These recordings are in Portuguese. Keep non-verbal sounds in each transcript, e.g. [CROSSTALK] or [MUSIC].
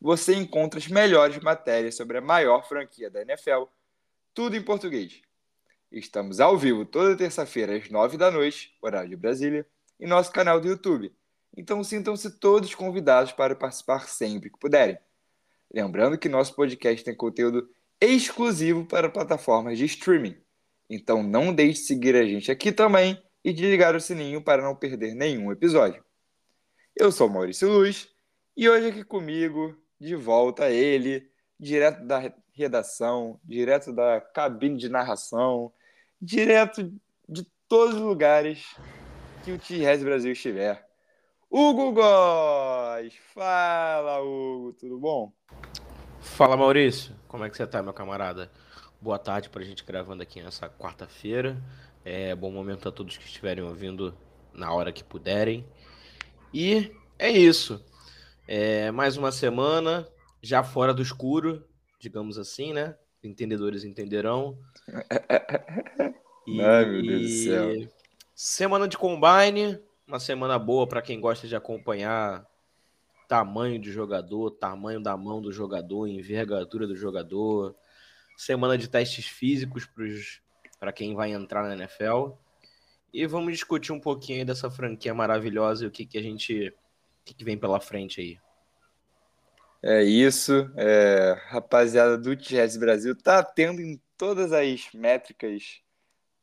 você encontra as melhores matérias sobre a maior franquia da NFL, tudo em português. Estamos ao vivo toda terça-feira às nove da noite, horário de Brasília, em nosso canal do YouTube. Então sintam-se todos convidados para participar sempre que puderem. Lembrando que nosso podcast tem conteúdo exclusivo para plataformas de streaming. Então não deixe de seguir a gente aqui também e de ligar o sininho para não perder nenhum episódio. Eu sou Maurício Luz e hoje aqui comigo, de volta ele, direto da redação, direto da cabine de narração, direto de todos os lugares que o T-Res Brasil estiver. Hugo Góes! Fala, Hugo, tudo bom? Fala Maurício, como é que você tá, meu camarada? Boa tarde pra gente gravando aqui nessa quarta-feira. É bom momento a todos que estiverem ouvindo na hora que puderem. E é isso. É mais uma semana, já fora do escuro, digamos assim, né? Entendedores entenderão. [LAUGHS] E, Ai, meu Deus do céu. Semana de combine, uma semana boa para quem gosta de acompanhar tamanho de jogador, tamanho da mão do jogador, envergadura do jogador, semana de testes físicos para quem vai entrar na NFL. E vamos discutir um pouquinho dessa franquia maravilhosa e o que, que a gente. Que, que vem pela frente aí. É isso. É, rapaziada do Jazz Brasil tá tendo em todas as métricas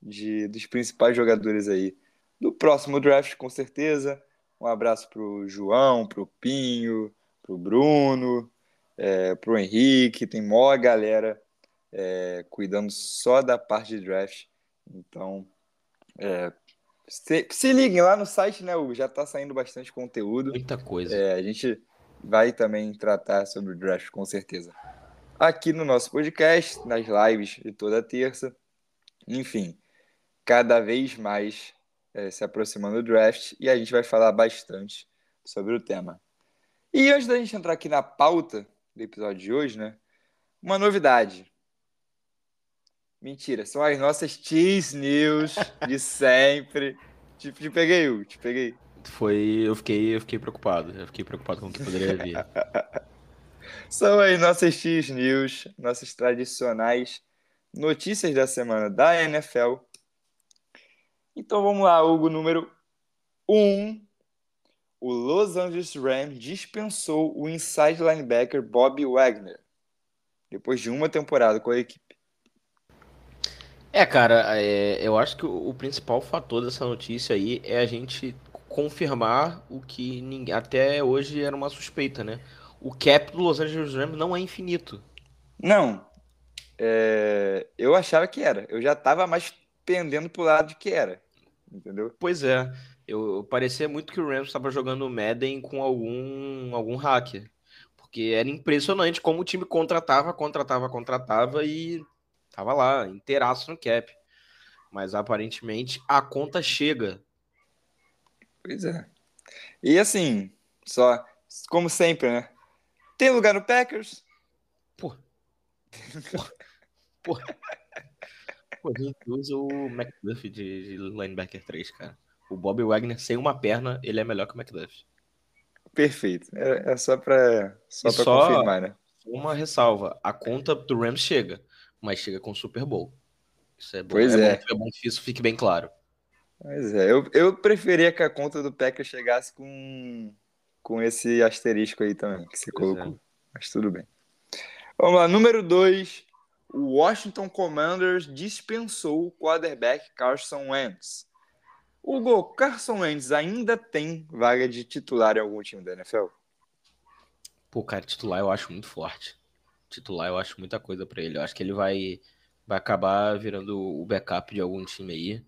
de, dos principais jogadores aí do próximo draft, com certeza. Um abraço para o João, para o Pinho, para o Bruno, é, para o Henrique. Tem mó galera é, cuidando só da parte de draft. Então, é, se, se, liguem lá no site, né, Hugo? Já está saindo bastante conteúdo. Muita coisa. É, a gente vai também tratar sobre o draft, com certeza. Aqui no nosso podcast, nas lives de toda terça. Enfim, cada vez mais é, se aproximando do draft e a gente vai falar bastante sobre o tema. E antes da gente entrar aqui na pauta do episódio de hoje, né? Uma novidade. Mentira, são as nossas cheese news de sempre. Te, te peguei, Hugo, te peguei. Foi, eu fiquei, eu fiquei preocupado. Eu fiquei preocupado com o que poderia vir. [LAUGHS] são as nossas cheese news, nossas tradicionais notícias da semana da NFL então vamos lá, Hugo, número 1. Um, o Los Angeles Rams dispensou o inside linebacker Bob Wagner depois de uma temporada com a equipe. É, cara, é, eu acho que o, o, principal fator dessa notícia aí é a gente confirmar o que ninguém, até hoje era uma suspeita, né? O cap do Los Angeles Rams não é infinito. Não. É, eu achava que era. Eu já estava mais pendendo pro lado de que era entendeu? Pois é. Eu, parecia muito que o Rams estava jogando Madden com algum, algum hacker. Porque era impressionante como o time contratava, contratava, contratava e tava lá, inteiraço no cap. Mas aparentemente a conta chega. Pois é. E assim, só, como sempre, né? Tem lugar no Packers? Pô. Pô. Pô. A gente usa o McDuff de, de linebacker 3, cara. O Bob Wagner sem uma perna, ele é melhor que o McDuff. Perfeito. É, é só pra, só pra só confirmar, né? Uma ressalva. A conta do Rams chega, mas chega com o Super Bowl. Isso é bom. Pois é. É, bom, é bom que isso fique bem claro. Pois é. Eu, eu preferia que a conta do Packers chegasse com, com esse asterisco aí também, que você pois colocou. É. Mas tudo bem. Vamos lá. Número 2 o Washington Commanders dispensou o quarterback Carson Wentz. Hugo, Carson Wentz ainda tem vaga de titular em algum time da NFL? Pô, cara, titular eu acho muito forte. Titular eu acho muita coisa para ele. Eu acho que ele vai, vai acabar virando o backup de algum time aí.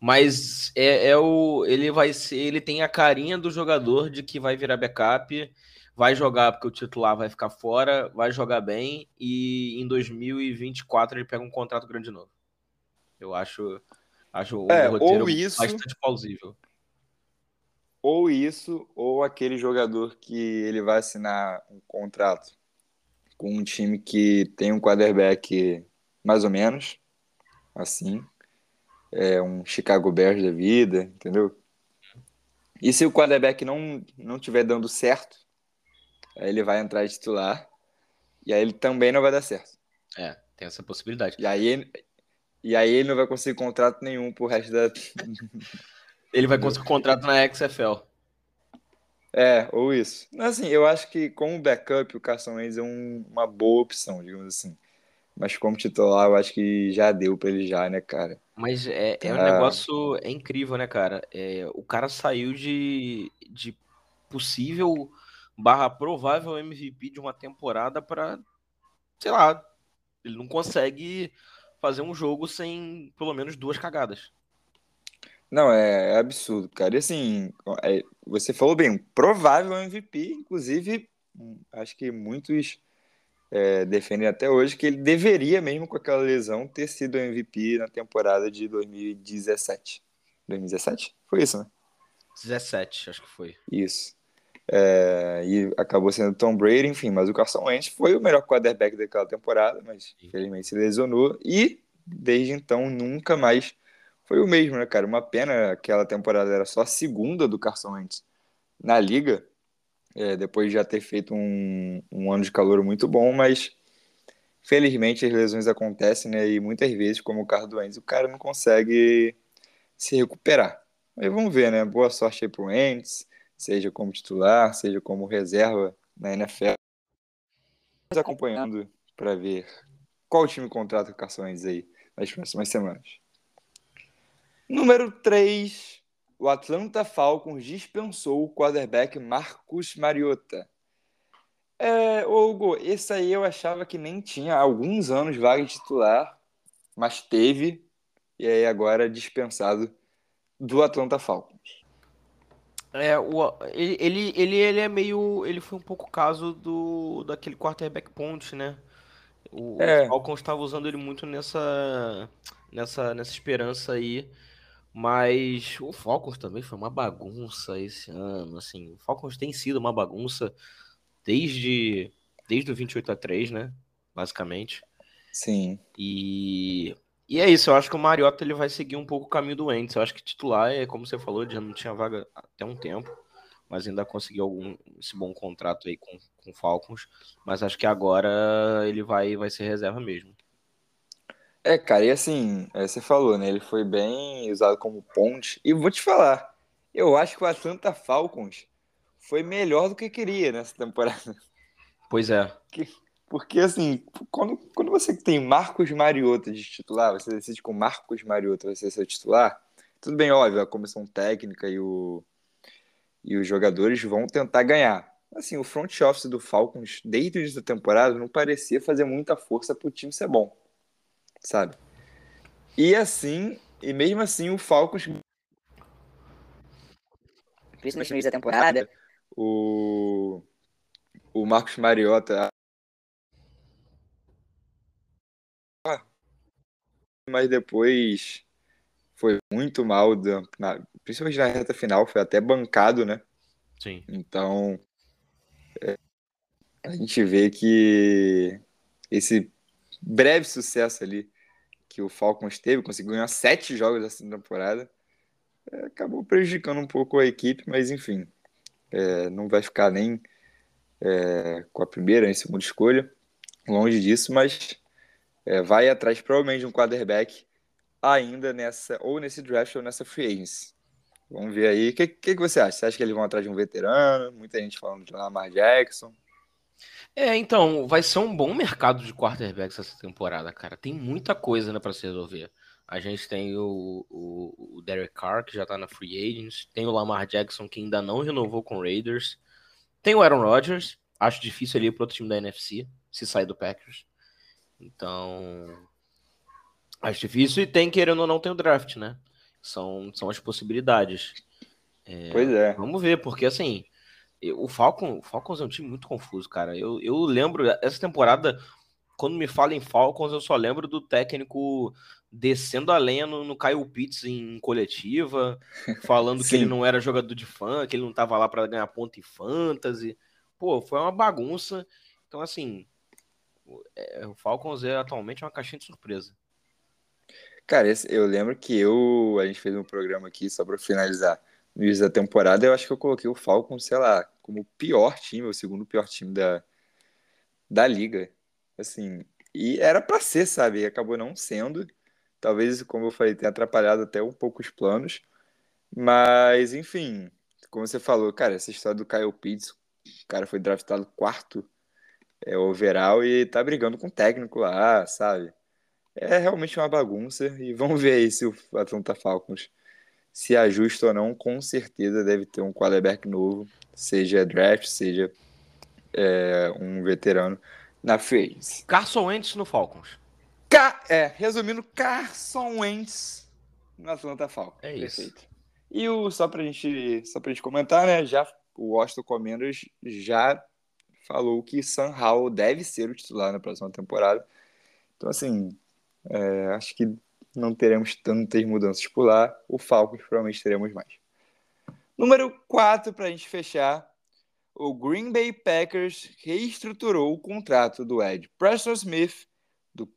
Mas é, é, o ele vai ser, ele tem a carinha do jogador de que vai virar backup, vai jogar porque o titular vai ficar fora, vai jogar bem e em 2024 ele pega um contrato grande de novo. Eu acho, acho o é, roteiro isso, bastante plausível. Ou isso, ou aquele jogador que ele vai assinar um contrato com um time que tem um quarterback mais ou menos, assim, é um Chicago Bears da vida, entendeu? E se o quarterback não não tiver dando certo, Aí ele vai entrar de titular. E aí ele também não vai dar certo. É, tem essa possibilidade. E aí, e aí ele não vai conseguir contrato nenhum pro resto da. ele vai conseguir contrato na XFL. É, ou isso. Assim, eu acho que como backup o Carson Wentz é um, uma boa opção, digamos assim. Mas como titular, eu acho que já deu pra ele já, né, cara? Mas é, é um tá. negócio é incrível, né, cara? É, o cara saiu de, de possível barra provável MVP de uma temporada para, sei lá, ele não consegue fazer um jogo sem pelo menos duas cagadas. Não, é, é absurdo, cara. E assim, é, você falou bem, provável MVP, inclusive, acho que muitos é, defendem até hoje que ele deveria, mesmo com aquela lesão, ter sido MVP na temporada de 2017. 2017? Foi isso, né? 17, acho que foi. Isso. É, e acabou sendo Tom Brady, enfim, mas o Carson Wentz foi o melhor quarterback daquela temporada, mas infelizmente se lesionou e desde então nunca mais foi o mesmo, né, cara? Uma pena aquela temporada era só a segunda do Carson Wentz na liga, é, depois de já ter feito um, um ano de calor muito bom, mas felizmente as lesões acontecem, né? E muitas vezes, como o Carlos Wentz, o cara não consegue se recuperar. Mas vamos ver, né? Boa sorte aí pro Wentz seja como titular, seja como reserva na NFL. Estamos acompanhando para ver qual time contrata o Carson aí nas próximas semanas. Número 3, o Atlanta Falcons dispensou o quarterback Marcus Mariota. É, Hugo, esse aí eu achava que nem tinha há alguns anos vaga de titular, mas teve, e aí agora dispensado do Atlanta Falcons. É, o, ele, ele, ele é meio. Ele foi um pouco caso do daquele quarterback ponte, né? O, é. o Falcons estava usando ele muito nessa, nessa, nessa esperança aí. Mas o Falcons também foi uma bagunça esse ano. Assim, o Falcons tem sido uma bagunça desde, desde o 28 a 3, né? Basicamente. Sim. E e é isso, eu acho que o Mariota ele vai seguir um pouco o caminho do Wentz. Eu acho que titular é, como você falou, já não tinha vaga até um tempo, mas ainda conseguiu algum, esse bom contrato aí com, com Falcons. Mas acho que agora ele vai, vai ser reserva mesmo. É, cara, e assim, é, você falou, né? Ele foi bem usado como ponte. E vou te falar, eu acho que o Atlanta Falcons foi melhor do que queria nessa temporada. Pois é. Que, porque, assim, quando, quando você tem Marcos Mariota de titular, você decide com Marcos Mariota você ser titular, tudo bem, óbvio, a comissão técnica e, o, e os jogadores vão tentar ganhar. Assim, o front office do Falcons, desde o início da temporada, não parecia fazer muita força para o time ser bom, sabe? E assim, e mesmo assim, o Falcons. Principalmente no início da temporada, o, o Marcos Mariota mas depois foi muito mal, na, principalmente na reta final, foi até bancado, né? Sim. Então, é, a gente vê que esse breve sucesso ali que o Falcons teve, conseguiu ganhar sete jogos essa temporada, é, acabou prejudicando um pouco a equipe, mas enfim, é, não vai ficar nem é, com a primeira, nem segunda escolha, longe disso, mas é, vai atrás provavelmente de um quarterback ainda nessa, ou nesse draft ou nessa free agency. Vamos ver aí. O que, que, que, você acha? Você acha que eles vão atrás de um veterano? Muita gente falando de Lamar Jackson. É, então, vai ser um bom mercado de quarterbacks essa temporada, cara. Tem muita coisa né, para se resolver. A gente tem o, o, o, Derek Carr, que já tá na Free Agents. Tem o Lamar Jackson, que ainda não renovou com o Raiders. Tem o Aaron Rodgers. Acho difícil ele ir pro outro time da NFC, se sair do Packers. Então, acho difícil e tem, querendo ou não, tem o draft, né? São, são as possibilidades. É, pois é. Vamos ver, porque assim, o, Falcon, o Falcons é um time muito confuso, cara. Eu, eu lembro, essa temporada, quando me fala em Falcons, eu só lembro do técnico descendo a lenha no, no Kyle Pitts em coletiva, [LAUGHS] falando que ele não era jogador de fã, que ele não tava lá para ganhar ponto em fantasy. Pô, foi uma bagunça. Então, assim, é, o Falcons é atualmente uma caixinha de surpresa. Cara, eu lembro que eu a gente fez um programa aqui só para finalizar no início da temporada. Eu acho que eu coloquei o Falcons, sei lá, como o pior time, o segundo pior time da, da liga. Assim, e era para ser, sabe? E acabou não sendo. Talvez, como eu falei, tenha atrapalhado até um pouco os planos. Mas, enfim, como você falou, cara, essa história do Kyle Pitts, o cara foi draftado quarto é, overall e tá brigando com o técnico lá, sabe? É realmente uma bagunça e vamos ver aí se o Atlanta Falcons se ajusta ou não. Com certeza deve ter um quarterback novo, seja draft, seja é, um veterano na free Carson Wentz no Falcons. Ca é, resumindo, Carson Wentz no Atlanta Falcons. É isso. Perfeito. E o, só pra gente, só pra gente comentar, né, já o Washington Commanders já falou que Sam Howell deve ser o titular na próxima temporada. Então, assim, é, acho que não teremos tantas mudanças por lá. O Falcons provavelmente teremos mais. Número 4, para a gente fechar, o Green Bay Packers reestruturou o contrato do Ed Preston Smith, do,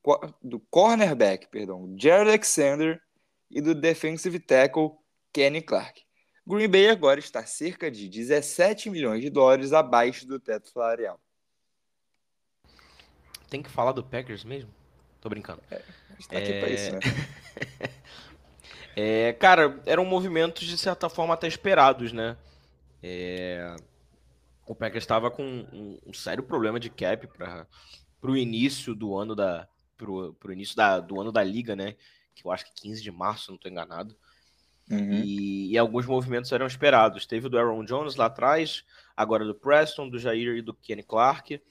do cornerback, perdão, Jared Alexander e do defensive tackle Kenny Clark. Green Bay agora está cerca de 17 milhões de dólares abaixo do teto salarial. Tem que falar do Packers mesmo? Tô brincando. É, a gente tá aqui é... pra isso, né? [LAUGHS] é, cara, eram movimentos de certa forma até esperados, né? É o Packers estava com um, um, sério problema de cap para o início do ano da pro, pro início da, do ano da liga, né? Que eu acho que 15 de março, não estou enganado. Uhum. E, e, alguns movimentos eram esperados. Teve o do Aaron Jones lá atrás, agora do Preston, do Jair e do Kenny Clark,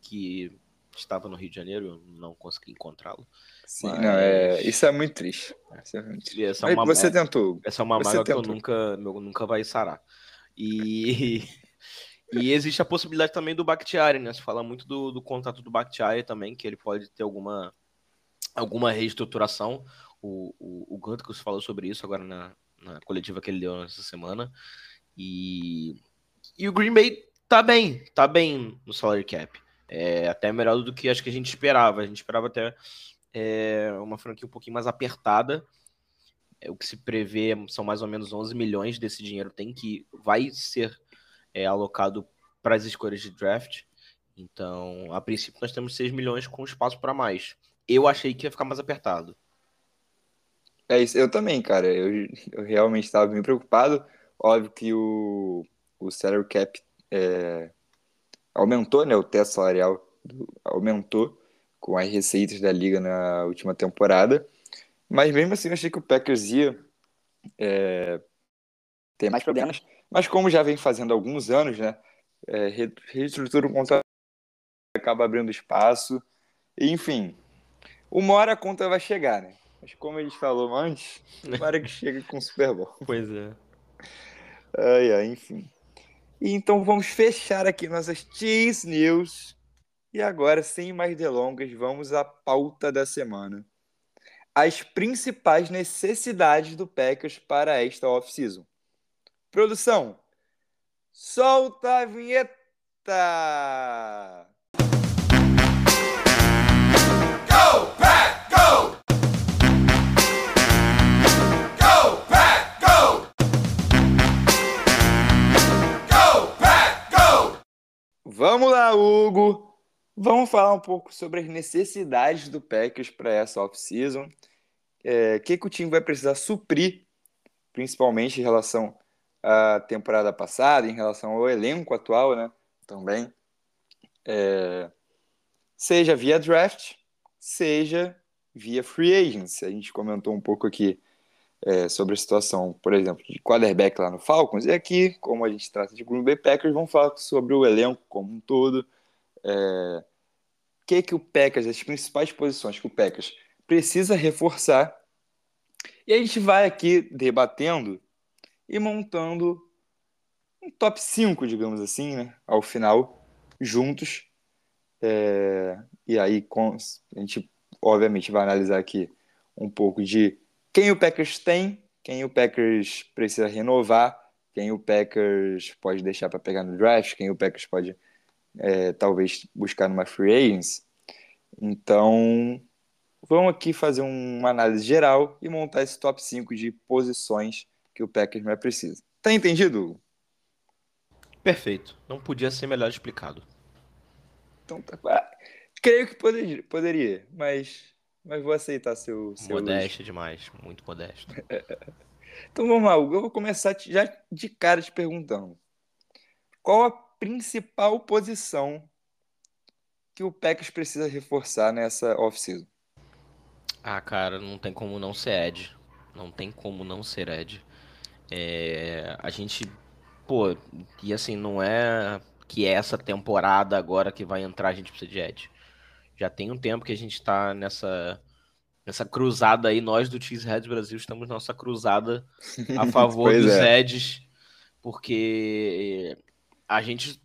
que estava no Rio de Janeiro, não consegui encontrá-lo. Sim, Mas... não, é... isso é muito triste. Isso é muito triste. Essa é uma... Você tentou. Essa é uma mágoa que eu nunca, meu, nunca vai sarar. E [LAUGHS] E existe a possibilidade também do Bakhtiari, né? Se fala muito do, do contrato do Bakhtiari também, que ele pode ter alguma, alguma reestruturação. O, o, o Ganticus falou sobre isso agora na, na coletiva que ele deu nessa semana. E, e o Green Bay tá bem, tá bem no salary cap. É até melhor do que acho que a gente esperava. A gente esperava até é, uma franquia um pouquinho mais apertada. É, o que se prevê são mais ou menos 11 milhões desse dinheiro tem que vai ser é alocado para as escolhas de draft. Então, a princípio, nós temos 6 milhões com espaço para mais. Eu achei que ia ficar mais apertado. É isso, eu também, cara. Eu, eu realmente estava bem preocupado. Óbvio que o, o salary cap é, aumentou, né? O teto salarial aumentou com as receitas da liga na última temporada. Mas mesmo assim, eu achei que o Packers ia é, ter mais problemas mas como já vem fazendo há alguns anos, né, é, reestrutura o contrato, acaba abrindo espaço, enfim, uma hora a conta vai chegar, né? Mas como a gente falou antes, para que chegue com o Super Bowl. Pois é. Ai, ai, enfim. E então vamos fechar aqui nossas Cheese News. E agora, sem mais delongas, vamos à pauta da semana. As principais necessidades do Packers para esta off-season. Produção, solta a vinheta! Go! Vamos lá, Hugo! Vamos falar um pouco sobre as necessidades do Packers para essa off-season. O é, que, que o time vai precisar suprir, principalmente em relação a temporada passada, em relação ao elenco atual, né? Também. É, seja via draft, seja via free agency. A gente comentou um pouco aqui é, sobre a situação, por exemplo, de quarterback lá no Falcons, e aqui, como a gente trata de Green Bay Packers, vamos falar sobre o elenco como um todo. É, o que, que o Packers, as principais posições que o Packers precisa reforçar. E a gente vai aqui debatendo e montando um top 5, digamos assim, né? Ao final, juntos. É, e aí, com, a gente obviamente vai analisar aqui um pouco de quem o Packers tem, quem o Packers precisa renovar, quem o Packers pode deixar para pegar no draft, quem o Packers pode é, talvez buscar numa free agents. Então, vamos aqui fazer uma análise geral e montar esse top 5 de posições que o Packers mais precisa. Tá entendido? Perfeito. Não podia ser melhor explicado. Então tá. Ah, creio que poderia, poderia mas, mas vou aceitar seu. seu modesto demais, muito modesto. [LAUGHS] então vamos lá, eu vou começar já de cara te perguntando. Qual a principal posição que o Packers precisa reforçar nessa off-season? Ah, cara, não tem como não ser Ed. Não tem como não ser Ed. É, a gente, pô, e assim, não é que é essa temporada agora que vai entrar a gente precisa de Ed. Já tem um tempo que a gente tá nessa nessa cruzada aí, nós do Cheeseheads Brasil estamos nessa cruzada a [LAUGHS] favor dos é. Eds, porque a gente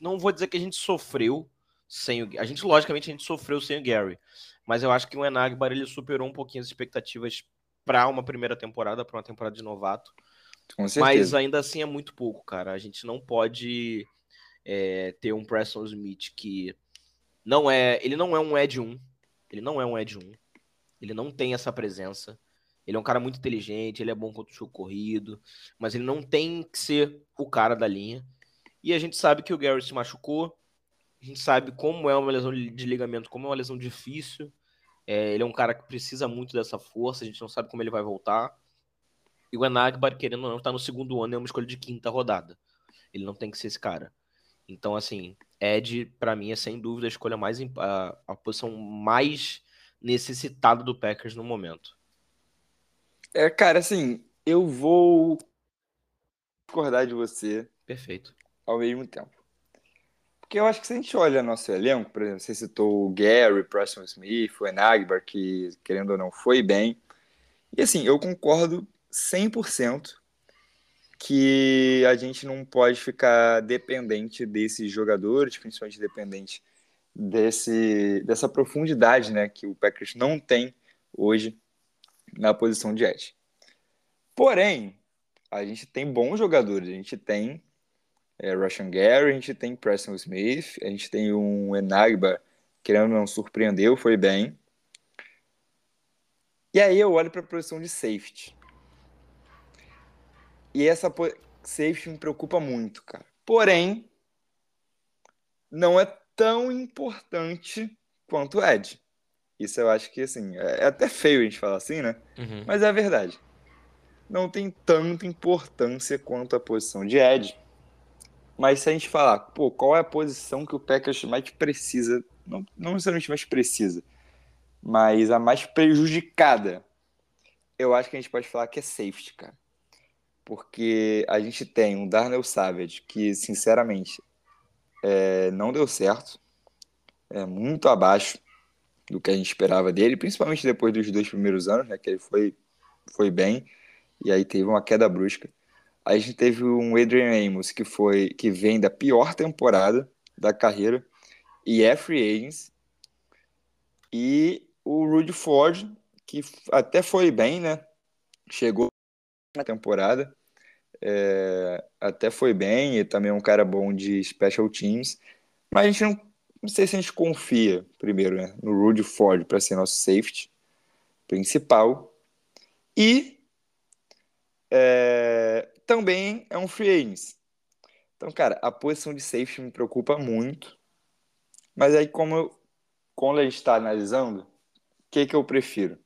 não vou dizer que a gente sofreu sem o a gente logicamente a gente sofreu sem o Gary, mas eu acho que o Enagbar ele superou um pouquinho as expectativas para uma primeira temporada, para uma temporada de novato. Mas ainda assim é muito pouco, cara. A gente não pode é, ter um Preston Smith que não é. Ele não é um Ed 1. Ele não é um Ed 1. Ele não tem essa presença. Ele é um cara muito inteligente, ele é bom contra o jogo corrido, mas ele não tem que ser o cara da linha. E a gente sabe que o Gary se machucou. A gente sabe como é uma lesão de ligamento, como é uma lesão difícil. É, ele é um cara que precisa muito dessa força, a gente não sabe como ele vai voltar. E o Enagbar, querendo ou não, está no segundo ano, é uma escolha de quinta rodada. Ele não tem que ser esse cara. Então, assim, Ed, para mim, é sem dúvida a escolha mais. A, a posição mais necessitada do Packers no momento. É, cara, assim, eu vou discordar de você. Perfeito. Ao mesmo tempo. Porque eu acho que se a gente olha nosso elenco, por exemplo, você citou o Gary, Preston Smith, o Enagbar, que querendo ou não foi bem. E assim, eu concordo 100% que a gente não pode ficar dependente desses jogadores, principalmente dependente desse, dessa profundidade né, que o Packers não tem hoje na posição de edge. Porém, a gente tem bons jogadores, a gente tem é, Russian Gary, a gente tem Preston Smith, a gente tem um Enagba, querendo não surpreendeu, foi bem. E aí eu olho para a posição de safety. E essa safety me preocupa muito, cara. Porém, não é tão importante quanto o Ed. Isso eu acho que, assim, é, é até feio a gente falar assim, né? Uhum. Mas é a verdade. Não tem tanta importância quanto a posição de Ed. Mas se a gente falar, pô, qual é a posição que o Packers mais precisa, não, não necessariamente mais precisa, mas a mais prejudicada, eu acho que a gente pode falar que é safety, cara porque a gente tem um Darnell Savage que, sinceramente, é, não deu certo, é muito abaixo do que a gente esperava dele, principalmente depois dos dois primeiros anos, né, que ele foi, foi bem, e aí teve uma queda brusca. A gente teve um Adrian Amos que foi que vem da pior temporada da carreira e é free agents. E o Rudy Ford, que até foi bem, né? Chegou na temporada, é, até foi bem, e também é um cara bom de special teams, mas a gente não, não sei se a gente confia, primeiro, né, no Rudy Ford para ser nosso safety principal, e é, também é um free agent. Então, cara, a posição de safety me preocupa muito, mas aí como eu, a gente está analisando, o que, que eu prefiro?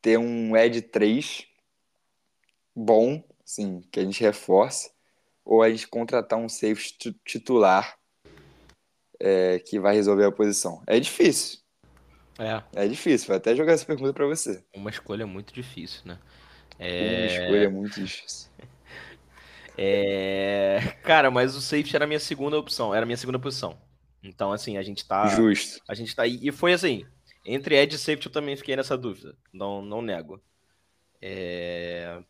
Ter um Ed 3 bom sim, que a gente reforce, ou a gente contratar um safety titular é, que vai resolver a posição. É difícil. É. É difícil, vou até jogar essa pergunta para você. Uma escolha muito difícil, né? É... Uma escolha muito difícil. [LAUGHS] É... Cara, mas o safety era a minha segunda opção, era a minha segunda posição. Então, assim, a gente tá. Justo. A gente tá. E foi assim. Entre Ed e safety eu também fiquei nessa dúvida. Não, não nego. É...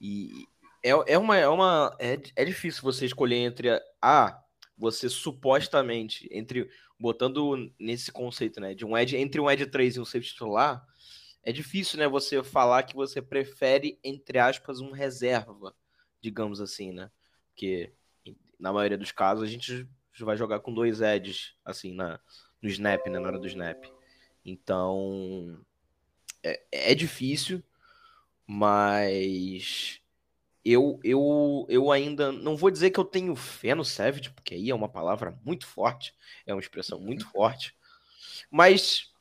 E é, é uma. É, uma é, é difícil você escolher entre a. você supostamente, entre. Botando nesse conceito, né? De um Edge, entre um Edge 3 e um safety titular, é difícil, né? Você falar que você prefere, entre aspas, um reserva, digamos assim, né? Porque na maioria dos casos a gente vai jogar com dois edges, assim, na, no snap, né? Na hora do snap. Então. É, é difícil, mas eu, eu, eu ainda não vou dizer que eu tenho fé no Savage, porque aí é uma palavra muito forte, é uma expressão muito uhum. forte, mas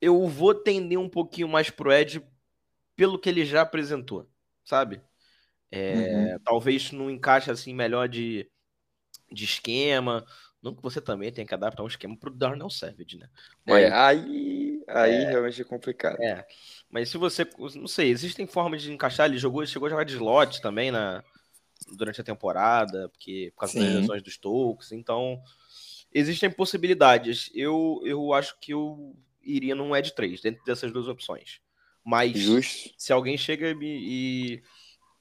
eu vou tender um pouquinho mais pro Ed pelo que ele já apresentou, sabe? É, uhum. Talvez não encaixe assim melhor de, de esquema, não que você também tenha que adaptar um esquema pro Darnell Savage, né? É, mas, é, aí, aí é, realmente é complicado. É, mas se você. Não sei, existem formas de encaixar. Ele jogou, chegou a jogar de slot também na, durante a temporada, porque por causa Sim. das lesões dos Stokes. Então, existem possibilidades. Eu, eu acho que eu iria num Edge 3, dentro dessas duas opções. Mas Justo. se alguém chega e, e,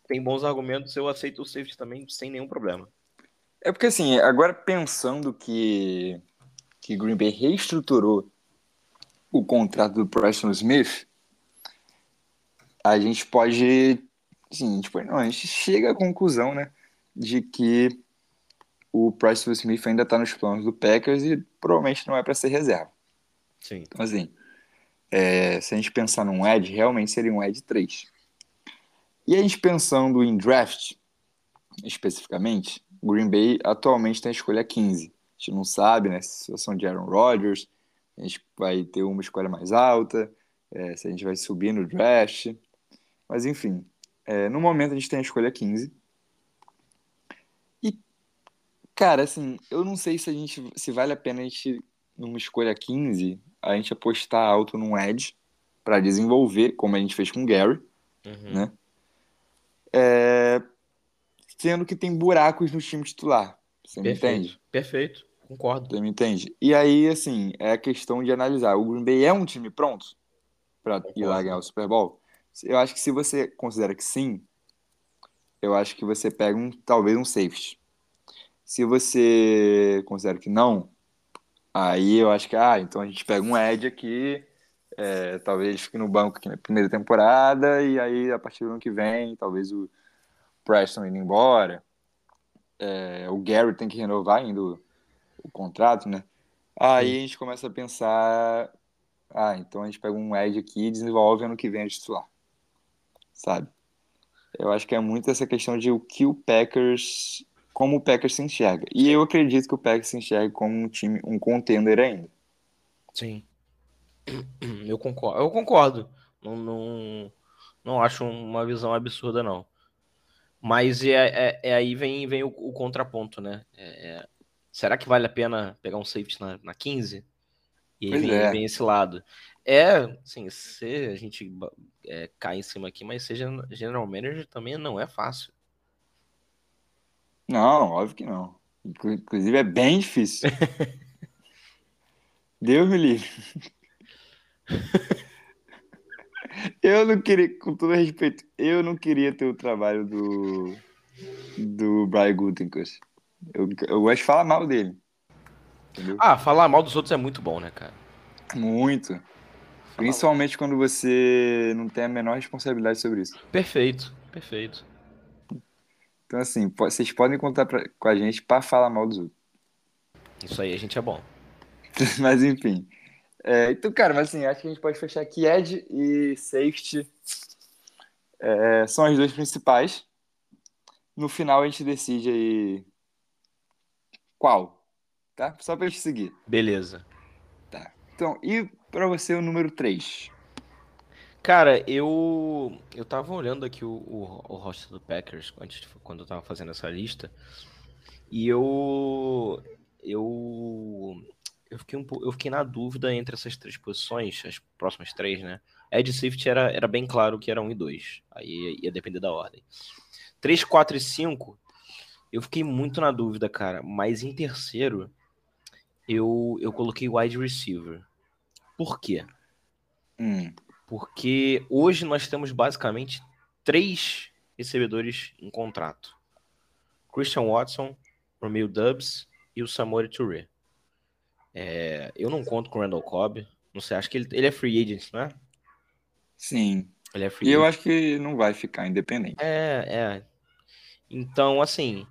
tem bons argumentos, eu aceito o safety também sem nenhum problema. É porque assim, agora pensando que, que Green Bay reestruturou o contrato do Preston Smith, a gente pode. Sim, tipo, não, a gente chega à conclusão, né, de que o Preston Smith ainda está nos planos do Packers e provavelmente não é para ser reserva. Sim. Então, assim, é, se a gente pensar num Edge, realmente seria um Edge 3. E a gente pensando em draft, especificamente, Green Bay atualmente tem a escolha 15. A gente não sabe, né, a situação de Aaron Rodgers, a gente vai ter uma escolha mais alta, é, se a gente vai subir no draft. Mas enfim, é, no momento a gente tem a escolha 15. E, cara, assim, eu não sei se a gente se vale a pena a gente, numa escolha 15, a gente apostar alto num edge para desenvolver, como a gente fez com o Gary, uhum. né? É, sendo que tem buracos no time titular. Você Perfeito. me entende? Perfeito, concordo. Você me entende? E aí, assim, é a questão de analisar. O Green Bay é um time pronto para ir lá ganhar o Super Bowl? Eu acho que se você considera que sim, eu acho que você pega um, talvez um safety. Se você considera que não, aí eu acho que, ah, então a gente pega um edge aqui, é, talvez ele fique no banco aqui na primeira temporada, e aí a partir do ano que vem, talvez o Preston indo embora, é, o Gary tem que renovar ainda o, o contrato, né? Aí a gente começa a pensar, ah, então a gente pega um edge aqui e desenvolve ano que vem a titular sabe? Eu acho que é muito essa questão de o que o Packers, como o Packers se enxerga. E eu acredito que o Packers se enxerga como um time, um contender ainda. Sim. Eu concordo. Eu concordo. Não, não, não acho uma visão absurda, não. Mas é, é, é aí vem, vem o, o contraponto, né? É, é será que vale a pena pegar um safety na, na 15? E aí vem, é. vem, esse lado. É, assim, se a gente é, cai em cima aqui, mas ser general manager também não é fácil. Não, óbvio que não. Inclusive é bem difícil. [LAUGHS] Deus me livre. eu não queria, com todo respeito, eu não queria ter o trabalho do do Brian Gutenkos. Eu, eu gosto de falar mal dele. Entendeu? Ah, falar mal dos outros é muito bom, né, cara? Muito. Principalmente quando você não tem a menor responsabilidade sobre isso. Perfeito, perfeito. Então, assim, vocês podem contar pra, com a gente para falar mal dos outros. Isso aí, a gente é bom. [LAUGHS] mas, enfim. É, então, cara, mas assim, acho que a gente pode fechar aqui Ed e Safety. É, são as duas principais. No final a gente decide aí qual, tá? Só pra gente seguir. Beleza. Tá. Então, e para você o número 3? Cara, eu eu tava olhando aqui o, o, o roster do Packers antes, quando eu tava fazendo essa lista e eu eu eu fiquei um eu fiquei na dúvida entre essas três posições, as próximas três, né? Ed Swift era, era bem claro que era 1 um e 2. Aí ia depender da ordem. 3, 4 e 5, eu fiquei muito na dúvida, cara. Mas em terceiro, eu, eu coloquei wide receiver. Por quê? Hum. Porque hoje nós temos basicamente três recebedores em contrato: Christian Watson, Romeo Dubs e o Samori Touré. É, eu não conto com o Randall Cobb. Não sei, acho que ele, ele é free agent, não é? Sim. Ele é free E eu agent. acho que não vai ficar independente. É, é. Então, assim,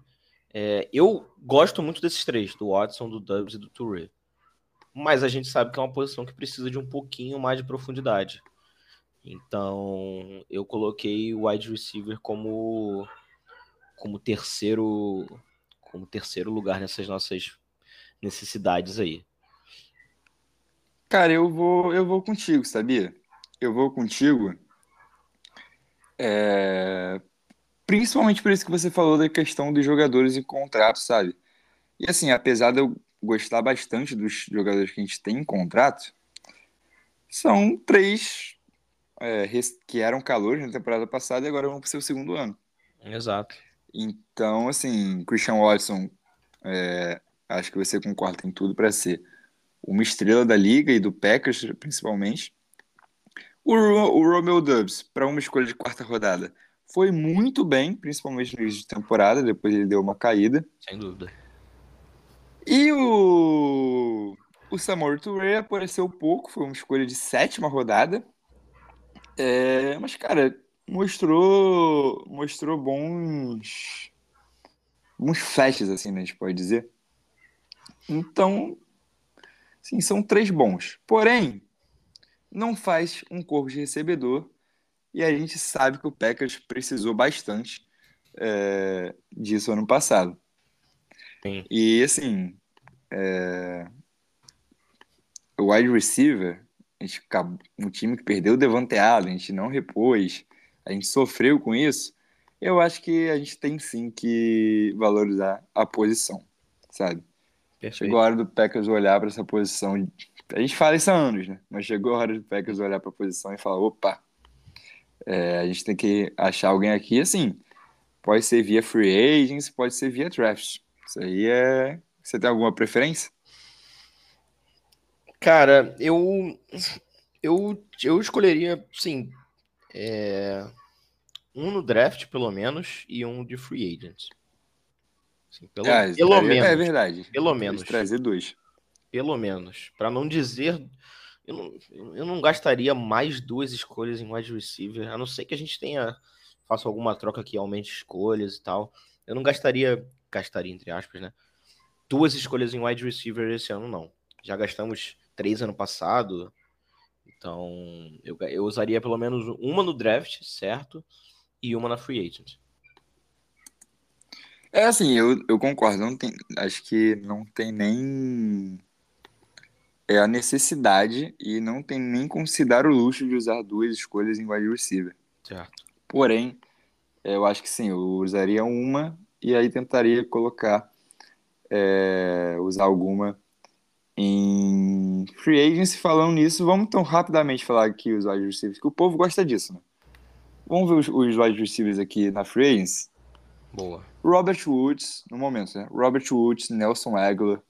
é, eu gosto muito desses três, do Watson, do Dubs e do Touré. Mas a gente sabe que é uma posição que precisa de um pouquinho mais de profundidade. Então, eu coloquei o wide receiver como como terceiro como terceiro lugar nessas nossas necessidades aí. Cara, eu vou, eu vou contigo, sabia? Eu vou contigo. é, Principalmente por isso que você falou da questão dos jogadores em contrato, sabe? E assim, apesar de eu gostar bastante dos jogadores que a gente tem em contrato, são três é, que eram calores na temporada passada e agora vão para o seu segundo ano. Exato. Então, assim, Christian Watson, é, acho que você concorda, tem tudo para ser uma estrela da liga e do Packers, principalmente. O, o Romeo Dubs, para uma escolha de quarta rodada, foi muito bem, principalmente no início de temporada, depois ele deu uma caída. Sem dúvida. E o, o Samori Touré apareceu pouco, foi uma escolha de sétima rodada. É, mas, cara, mostrou, mostrou bons, bons flashes, assim, né, a gente pode dizer. Então, sim, são três bons. Porém, não faz um corpo de recebedor e a gente sabe que o Packers precisou bastante é, disso ano passado. Sim. E assim, é, o wide receiver, a gente, acabou- um time que perdeu o Devante Adams, a gente não repôs, a gente sofreu com isso. Eu acho que a gente tem sim que valorizar a posição, sabe? Perfeito. Chegou a hora do Packers olhar para essa posição. A gente fala isso há anos, né? Mas chegou a hora do Packers olhar para a posição e falar: opa, é, a gente tem que achar alguém aqui. Assim, pode ser via free agents, pode ser via draft. Isso aí é. Você tem alguma preferência? Cara, eu eu eu escolheria, sim, é, um no draft pelo menos e um de free agent. Sim, pelo, Ah, pelo é, menos. É verdade. Pelo menos. trazer dois. Pelo menos. Pra não dizer. Eu não, eu não gastaria mais duas escolhas em wide receiver, a não ser que a gente tenha. Faça alguma troca que aumente escolhas e tal. Eu não gastaria. Gastaria, entre aspas, né? Duas escolhas em wide receiver esse ano, não. Já gastamos três ano passado. Então, eu, eu usaria pelo menos uma no draft, certo? E uma na free agent. É assim, eu, eu concordo. Não tem, acho que não tem nem é a necessidade e não tem nem como se dar o luxo de usar duas escolhas em wide receiver. Certo. Porém, eu acho que sim, eu usaria uma e aí tentaria colocar, é, usar alguma em free agency. Falando nisso, vamos então rapidamente falar aqui os wide receivers, que o povo gosta disso, né? Vamos ver os, os wide receivers aqui na free agency. Boa. Robert Woods, no momento, né? Robert Woods, Nelson Aguilar,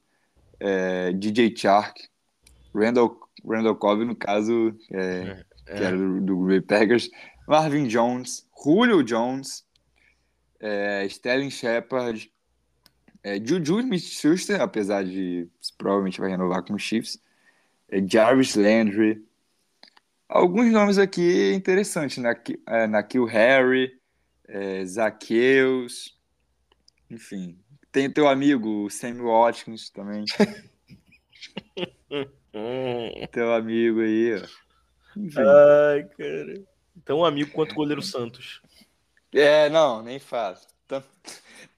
é, DJ Chark, Randall, Randall Cobb, no caso, é, É. que era do, do Green Bay Packers, Marvin Jones, Julio Jones, é, Sterling Shepard, é, Juju Smith-Schuster, apesar de provavelmente vai renovar com os Chiefs, é, Jarvis Landry, alguns nomes aqui interessantes? Naki- é, Nakil Harry, é, Zaqueus, enfim. Tem teu amigo Sammy Watkins também, [LAUGHS] Hum. teu amigo aí, ó. Enfim. Ai, cara. Tão amigo quanto o goleiro Santos. É, não, nem faço. Tão,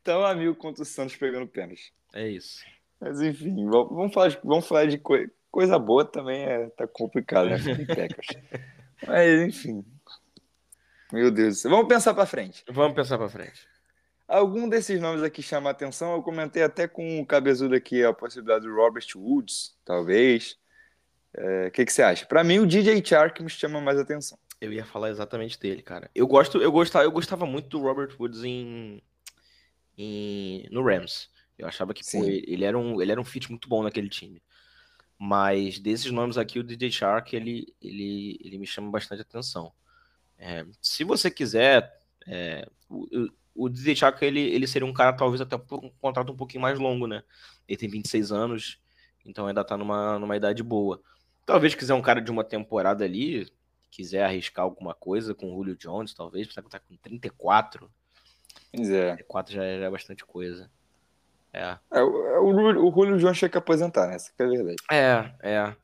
tão amigo quanto o Santos pegando pênalti. É isso. Mas enfim, vamos falar de, vamos falar de coi- coisa boa também, é, tá complicado, né? [LAUGHS] Mas enfim. Meu Deus do céu. Vamos pensar pra frente. Vamos pensar pra frente. Algum desses nomes aqui chama a atenção. Eu comentei até com o cabezudo aqui a possibilidade do Robert Woods, talvez. É, O que, que você acha? Pra mim, o DJ Chark me chama mais atenção. Eu ia falar exatamente dele, cara. Eu gosto, eu gostava, eu gostava muito do Robert Woods em, em- no Rams. Eu achava que pô, ele, era um, ele era um fit muito bom naquele time. Mas desses nomes aqui, o DJ Shark, ele, ele, ele me chama bastante atenção. É, se você quiser É, o, o DJ Chaka, ele, ele seria um cara, talvez, até por um contrato um pouquinho mais longo, né? Ele tem 26 anos, então ainda tá numa, numa idade boa. Talvez quiser um cara de uma temporada ali, quiser arriscar alguma coisa com o Julio Jones, talvez, precisa tá com 34. Pois é. 34 já é, já é bastante coisa. É. é o, o, o Julio Jones tinha que aposentar, né? Essa é a verdade. É, é.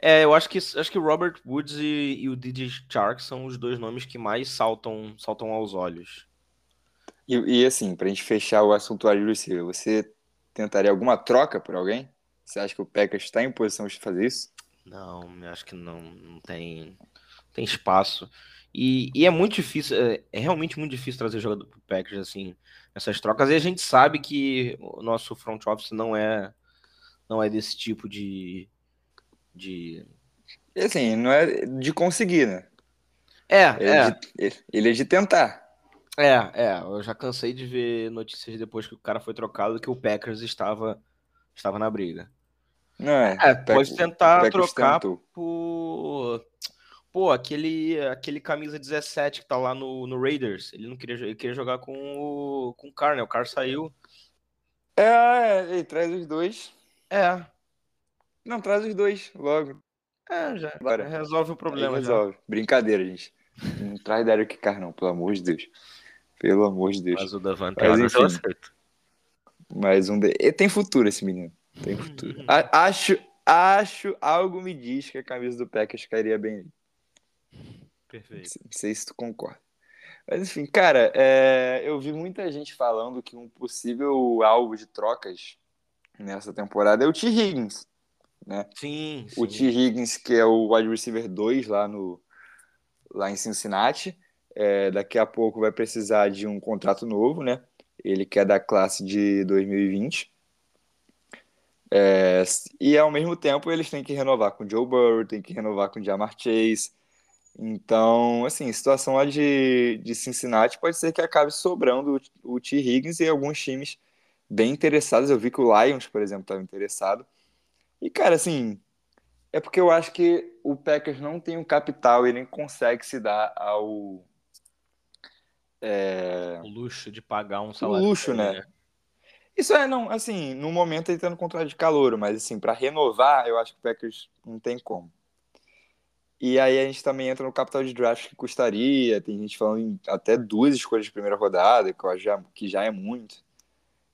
É, eu acho que acho que Robert Woods e, e o DJ Shark são os dois nomes que mais saltam saltam aos olhos. E, e assim, pra gente fechar o assunto wide receiver, você tentaria alguma troca por alguém? Você acha que o Packers está em posição de fazer isso? Não, eu acho que não, não tem, tem espaço. E, e é muito difícil, é, é, realmente muito difícil trazer jogador pro Packers, assim, essas trocas. E a gente sabe que o nosso front office não é, não é desse tipo de. de... Assim, não é de conseguir, né? É, ele é. De, ele é de tentar. É, é, eu já cansei de ver notícias depois que o cara foi trocado que o Packers estava, estava na briga. É. é pode tentar trocar por Pô, aquele, aquele camisa 17 que tá lá no, no Raiders, ele não queria, ele queria jogar com o, com o Carr, né? O Carr saiu. É, é, ele traz os dois. É. Não, traz os dois logo. É, já. Agora, resolve o problema. resolve. Já. Brincadeira, gente. Não traz Derek Carr, não, pelo amor de Deus. Pelo amor de Deus. Mas o Davante Mas, enfim, mais um. De... Tem futuro esse menino. Tem futuro. acho, acho, algo me diz que a camisa do Packers cairia bem Perfeito. Não sei se tu concorda. Mas enfim, cara, é, eu vi muita gente falando que um possível alvo de trocas nessa temporada é o T. Higgins. Né? Sim, O T. Higgins, que é o wide receiver 2 lá, no, lá em Cincinnati. É, daqui a pouco vai precisar de um contrato novo, né? Ele que é da classe de 2020. É, e ao mesmo tempo eles têm que renovar com o Joe Burrow, tem que renovar com o Jamar Chase, então, assim, situação lá de, de Cincinnati pode ser que acabe sobrando o, o T. Higgins e alguns times bem interessados. Eu vi que o Lions, por exemplo, estava interessado. E, cara, assim, é porque eu acho que o Packers não tem o um capital e nem consegue se dar ao. É... O luxo de pagar um salário. O luxo, né? Isso é, não, assim, no momento ele tá no contrato de calor, mas, assim, para renovar, eu acho que o Packers não tem como. E aí a gente também entra no capital de draft que custaria. Tem gente falando em até duas escolhas de primeira rodada, que, eu já, que já é muito.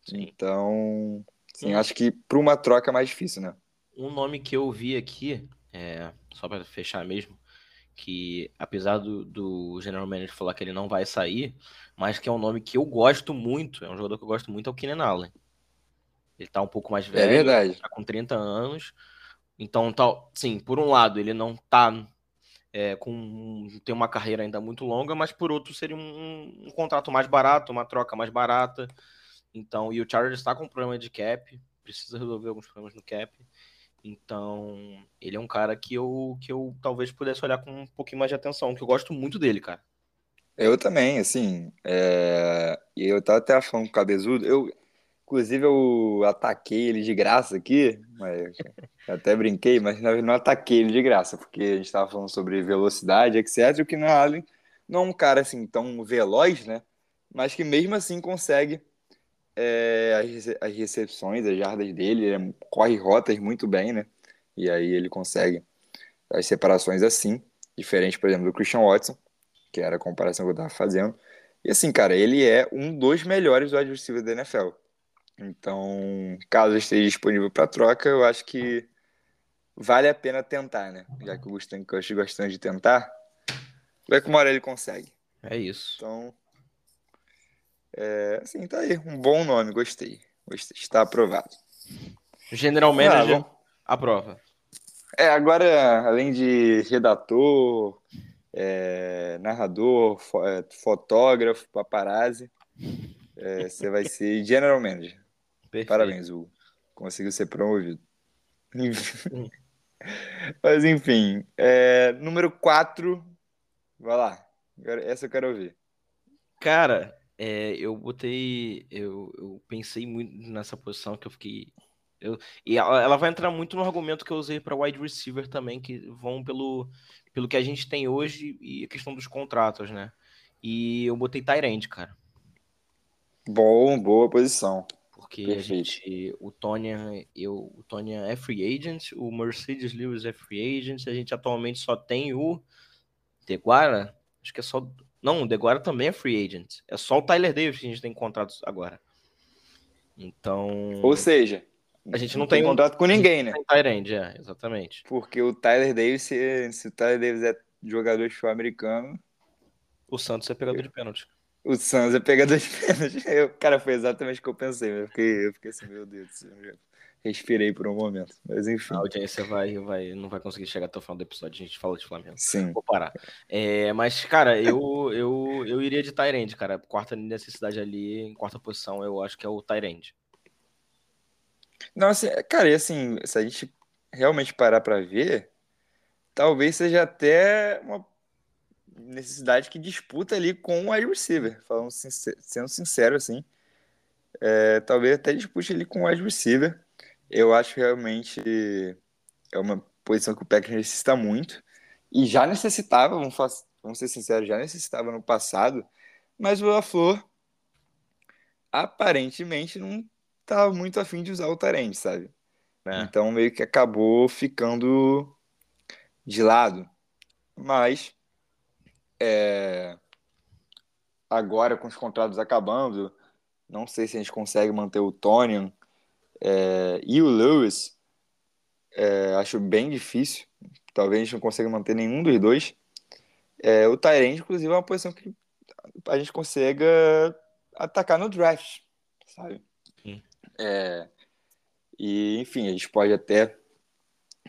Sim. Então, sim, acho que para uma troca é mais difícil, né? Um nome que eu vi aqui, é, só para fechar mesmo, que apesar do, do General Manager falar que ele não vai sair, mas que é um nome que eu gosto muito, é um jogador que eu gosto muito, é o Keenan Allen. Ele tá um pouco mais é velho, é verdade. tá com 30 anos. Então, tal, sim, por um lado, ele não tá é, com tem uma carreira ainda muito longa, mas por outro seria um, um, contrato mais barato, uma troca mais barata. Então, e o Chargers está com problema de cap, precisa resolver alguns problemas no cap. Então, ele é um cara que eu, que eu talvez pudesse olhar com um pouquinho mais de atenção, que eu gosto muito dele, cara. Eu também, assim, é... eu tava até falando com o Cabezudo, eu, Inclusive, eu ataquei ele de graça aqui, mas [LAUGHS] até brinquei, mas não ataquei ele de graça, porque a gente estava falando sobre velocidade, etc. O Keenan Allen não é um cara assim tão veloz, né? Mas que mesmo assim consegue é, as, recepções, as jardas dele, ele é, corre rotas muito bem, né? E aí ele consegue as separações assim, diferente, por exemplo, do Christian Watson, que era a comparação que eu estava fazendo. E assim, cara, ele é um dos melhores wide receivers da NFL. Então, caso esteja disponível para troca, eu acho que vale a pena tentar, né? Já que o Gustavo gosta bastante de tentar, vai que uma hora ele consegue. É isso. Então, é, assim, tá aí. Um bom nome, gostei. gostei. Está aprovado. General Manager ah, aprova. É, agora, além de redator, é, narrador, é, fotógrafo, paparazzi, é, você vai ser [LAUGHS] General Manager. Perfeito. Parabéns, Hugo. Conseguiu ser promovido. [LAUGHS] Mas enfim, é, número 4. Vai lá. Essa eu quero ouvir. Cara, é, eu botei. Eu, eu, pensei muito nessa posição que eu fiquei. Eu, e ela, ela, vai entrar muito no argumento que eu usei para wide receiver também, que vão pelo, pelo que a gente tem hoje e a questão dos contratos, né? E eu botei Tyrande, cara. Bom, boa posição. Porque a gente, o Tony, eu, o Tony é free agent, o Mercedes Lewis é free agent, a gente atualmente só tem o Deguara, acho que é só, não, o Deguara também é free agent, é só o Tyler Davis que a gente tem contratos agora. Então, ou seja, a gente não, não tem, tem contrato com ninguém, né? Tyrande, é, exatamente. Porque o Tyler Davis, se, se o Tyler Davis é jogador de futebol americano, o Santos é pegador de pênalti. O Santos é pegador de [LAUGHS] pênalti. Eu, cara, foi exatamente o que eu pensei. Eu fiquei, eu fiquei assim, meu Deus. Respirei por um momento. Mas enfim. A audiência vai, vai, não vai conseguir chegar até o final do episódio. A gente fala de Flamengo. Sim. Vou parar. É, mas, cara, eu, eu, eu iria de Tyrande, cara. Quarta necessidade ali, em quarta posição, eu acho que é o Tyrande. Não, assim, cara, e assim, se a gente realmente parar pra ver, talvez seja até uma necessidade que disputa ali com o wide receiver, falando sincero, sendo sincero assim. É, talvez até dispute ali com o wide receiver. Eu acho que realmente é uma posição que o Packers necessita muito. E já necessitava, vamos, vamos ser sinceros, já necessitava no passado, mas o LaFleur aparentemente não estava muito afim de usar o Tarente, sabe? É. Então meio que acabou ficando de lado. Mas é, agora, com os contratos acabando, não sei se a gente consegue manter o Tony é, e o Lewis. É, acho bem difícil. Talvez a gente não consiga manter nenhum dos dois. É, o Tyrande, inclusive, é uma posição que a gente consiga atacar no draft, sabe? É, e, enfim, a gente pode até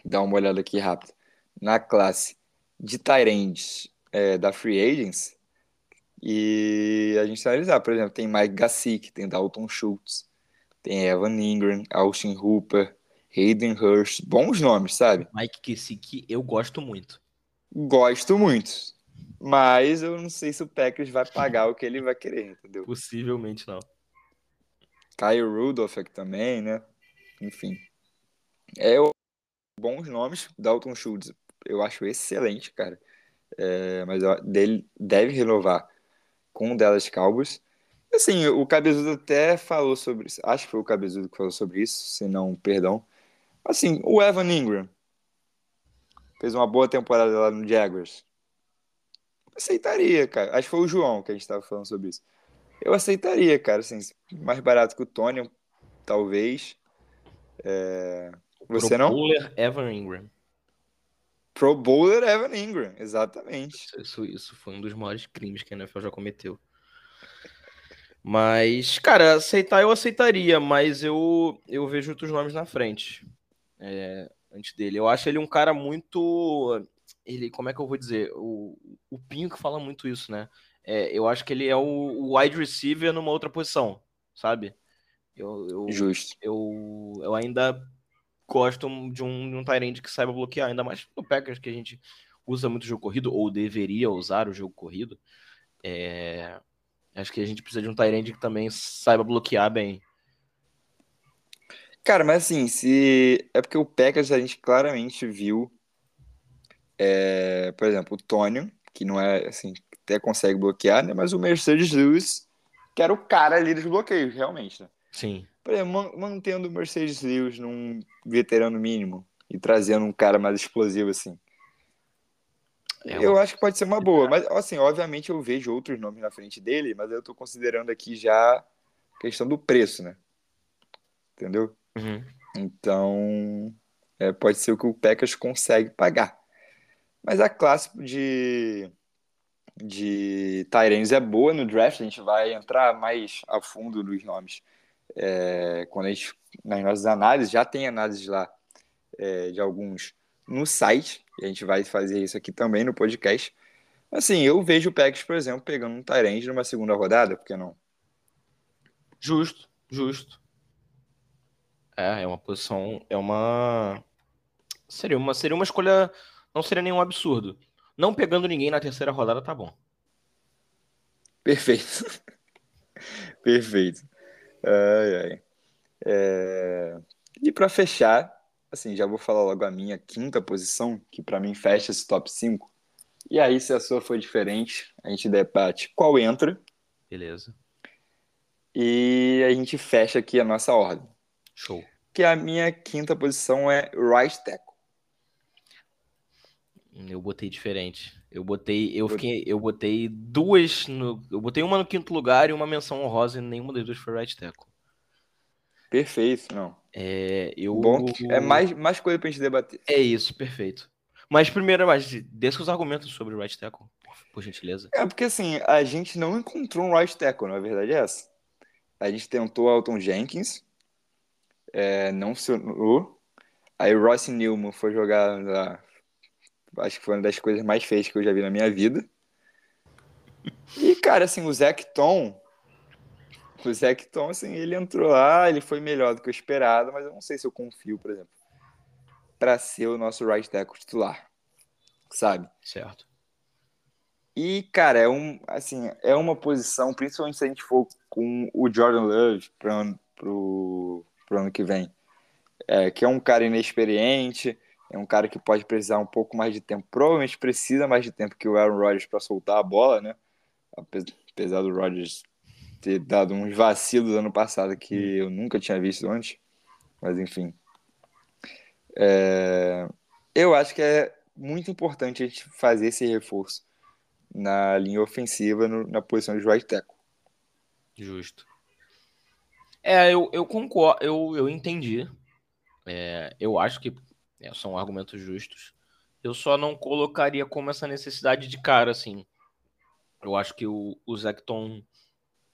dar uma olhada aqui rápido. Na classe de Tyrands é, da Free Agents e a gente analisar, por exemplo, tem Mike Gassick, tem Dalton Schultz, tem Evan Ingram, Austin Hooper, Hayden Hurst, bons nomes, sabe? Mike Gassick eu gosto muito. Gosto muito, mas eu não sei se o Packers vai pagar o que ele vai querer, entendeu? Possivelmente não. Kyle Rudolph aqui também, né? Enfim. É bons nomes, Dalton Schultz, eu acho excelente, cara é, mas dele deve renovar com o Dallas Cowboys. Assim, o Cabezudo até falou sobre isso. Acho que foi o Cabezudo que falou sobre isso, se não, perdão. Assim, o Evan Ingram fez uma boa temporada lá no Jaguars. Aceitaria, cara. Acho que foi o João que a gente estava falando sobre isso. Eu aceitaria, cara. Assim, mais barato que o Tony, talvez. É... Você não? Evan Ingram. Pro Bowler Evan Ingram, exatamente. Isso, isso foi um dos maiores crimes que a NFL já cometeu. Mas, cara, aceitar eu aceitaria, mas eu, eu vejo outros nomes na frente. É, antes dele. Eu acho ele um cara muito. Ele, como é que eu vou dizer? O, o Pinho que fala muito isso, né? É, eu acho que ele é o, o, wide receiver numa outra posição, sabe? Eu, eu, Justo. Eu, eu ainda gostam de um, de um Tyrande que saiba bloquear, ainda mais no Packers, que a gente usa muito o jogo corrido, ou deveria usar o jogo corrido. É... Acho que a gente precisa de um Tyrande que também saiba bloquear bem. Cara, mas assim, se. É porque o Packers a gente claramente viu. É... Por exemplo, o Tônio, que não é assim, até consegue bloquear, né? Mas o Mercedes Lewis, que era o cara ali dos bloqueios, realmente, né? Sim. Por exemplo, mantendo o Mercedes Lewis num veterano mínimo e trazendo um cara mais explosivo assim. É eu acho que pode ser uma boa, mas assim, obviamente eu vejo outros nomes na frente dele, mas eu tô considerando aqui já a questão do preço, né? Entendeu? Uhum. Então, é, pode ser o que o Packers consegue pagar. Mas a classe de de Tyrants é boa no draft, a gente vai entrar mais a fundo nos nomes é, quando a gente, nas nossas análises, já tem análises lá é, de alguns no site, e a gente vai fazer isso aqui também no podcast. Assim, eu vejo o Packers, por exemplo, pegando um Tyrande numa segunda rodada, por que não? Justo, justo. É, é uma posição, é uma seria uma seria uma escolha, não seria nenhum absurdo. Não pegando ninguém na terceira rodada tá bom. Perfeito. [LAUGHS] Perfeito. Ai, ai. É... E para fechar, assim, já vou falar logo a minha quinta posição, que para mim fecha esse top 5. E aí, se a sua for diferente, a gente debate qual entra. Beleza. E a gente fecha aqui a nossa ordem. Show. Que a minha quinta posição é right tackle. Eu botei diferente. Eu botei, eu fiquei, eu botei duas no, eu botei uma no quinto lugar e uma menção honrosa e nenhuma das duas foi right tackle. Perfeito, não. É, eu Bom, é mais, mais coisa pra gente debater. É isso, perfeito. Mas primeiro, mas desça os argumentos sobre o right tackle, por gentileza. É porque assim, a gente não encontrou um right tackle, na verdade é essa. A gente tentou Alton Jenkins, é, não funcionou. Aí o Ross Newman foi jogar lá, acho que foi uma das coisas mais feias que eu já vi na minha vida. E, cara, assim, o Zac Tom, o Zac Tom, assim, ele entrou lá, ele foi melhor do que eu esperado, mas eu não sei se eu confio, por exemplo, para ser o nosso right tackle titular, sabe? Certo. E, cara, é um, assim, é uma posição, principalmente se a gente for com o Jordan Love para pro, pro ano que vem, é, que é um cara inexperiente, é um cara que pode precisar um pouco mais de tempo, provavelmente precisa mais de tempo que o Aaron Rodgers para soltar a bola, né? Apesar do Rodgers ter dado uns vacilos ano passado que eu nunca tinha visto antes, mas enfim. É, eu acho que é muito importante a gente fazer esse reforço na linha ofensiva, no, na posição de right tackle. Justo. É, eu, eu concordo, eu, eu entendi. É, eu acho que é, são argumentos justos. Eu só não colocaria como essa necessidade de cara, assim. Eu acho que o, o Zecton